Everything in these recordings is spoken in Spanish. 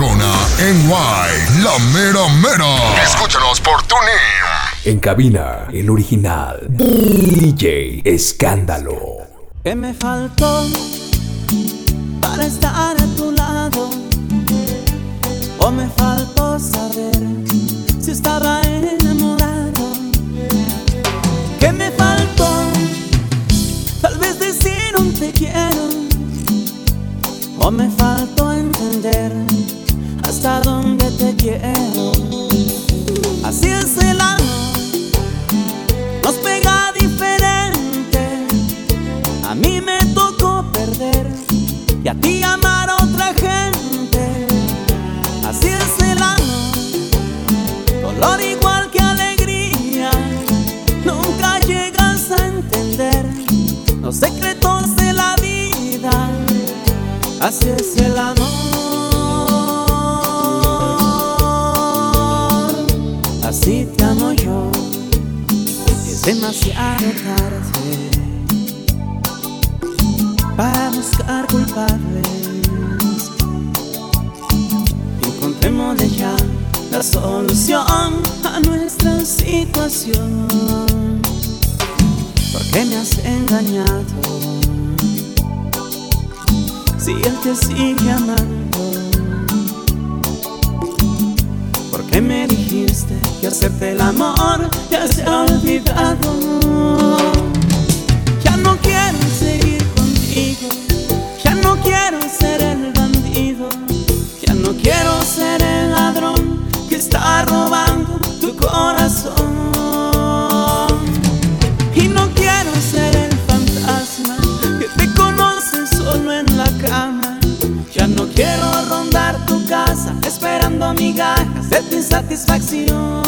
patrona en Guay, la mera mera. Escúchanos por TuneIn. En cabina, el original DJ Escándalo. ¿Qué me faltó para estar a tu lado? ¿O me faltó saber si estaba enamorado? ¿Qué me faltó? Tal vez decir un te quiero. ¿O me faltó Así es el amor. Así te amo yo. Es demasiado tarde para buscar culpables. Encontrémosle ya la solución a nuestra situación. ¿Por qué me has engañado? Si él te sigue amando. ¿Por qué me dijiste que hacerte el amor ya se ha olvidado? Ya no quiero seguir contigo, ya no quiero ser el bandido, ya no quiero ser el ladrón que está robando tu corazón. De tu insatisfacción.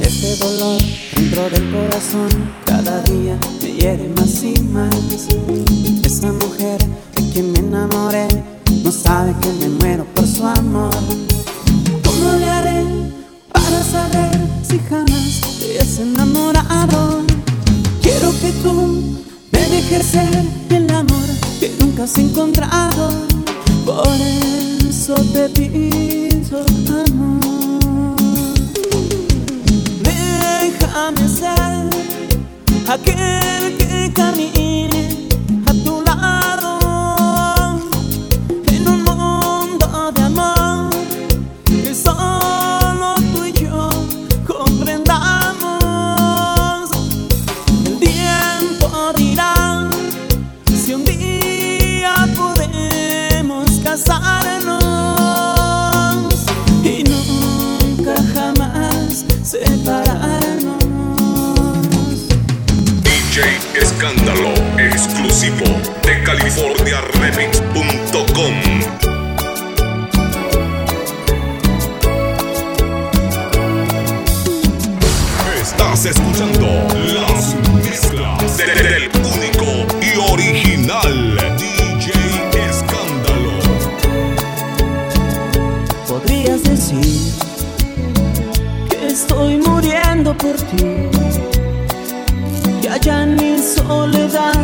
Este dolor dentro del corazón cada día me hiere más y más. Esa mujer de quien me enamoré no sabe que me muero por su amor. ¿Cómo le haré para saber si jamás te has enamorado? Quiero que tú me dejes ser el amor que nunca has encontrado. Por eso te pido amor. Déjame ser aquel que camine de CaliforniaRemix.com. Estás escuchando las mezclas de- del único y original DJ Escándalo. Podrías decir que estoy muriendo por ti. Que allá en mi soledad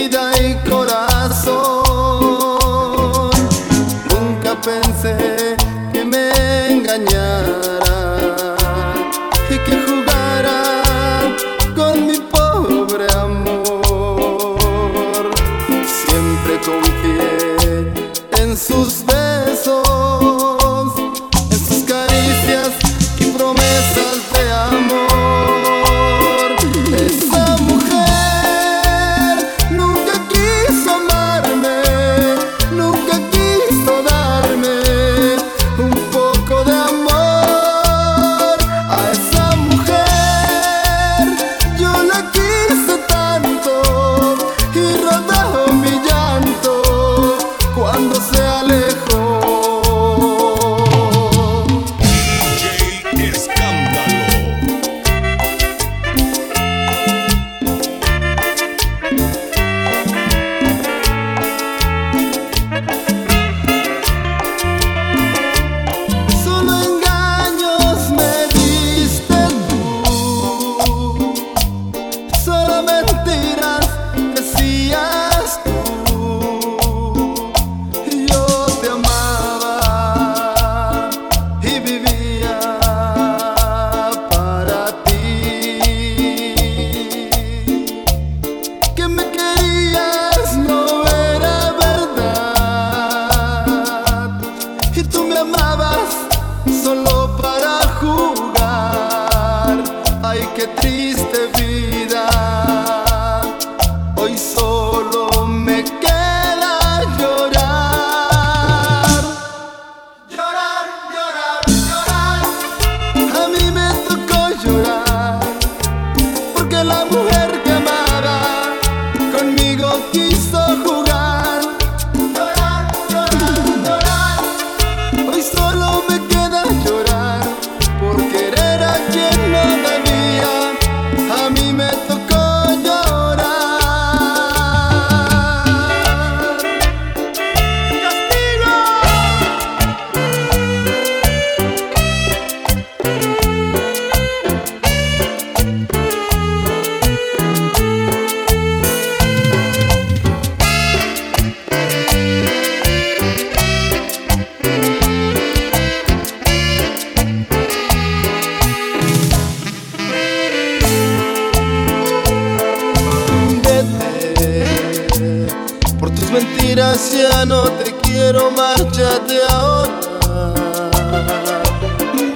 vida y corazón.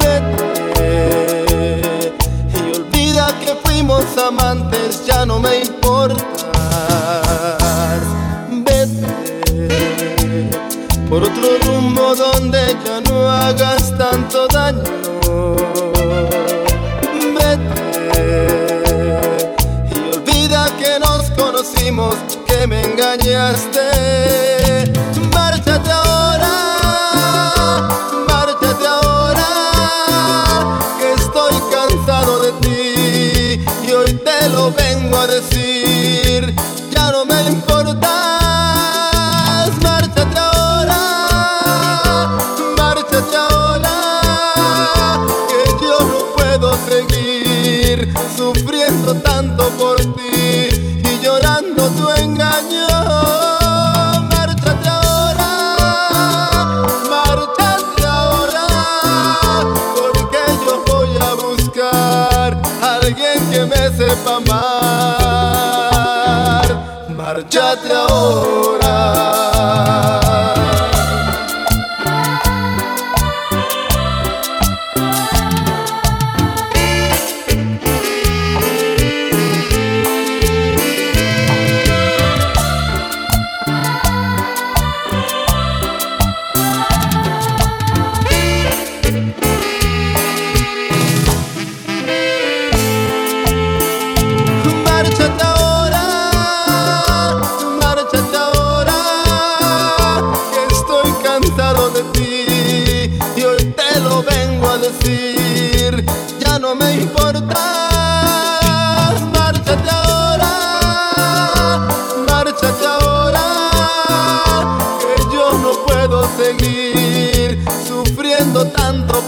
Vete y olvida que fuimos amantes, ya no me importas. Vete por otro rumbo donde ya no hagas tanto daño. Vete y olvida que nos conocimos, que me engañaste. lo vengo a decir. sepa amar, márchate ahora.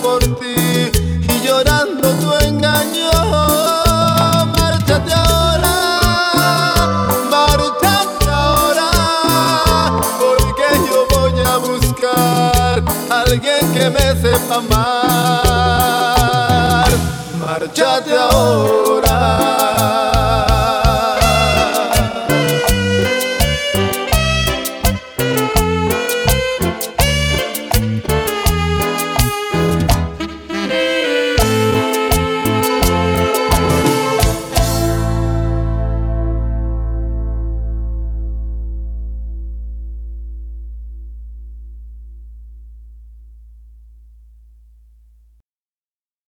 por ti y llorando tu engaño. Márchate ahora, márchate ahora, porque yo voy a buscar a alguien que me sepa amar. Márchate ahora.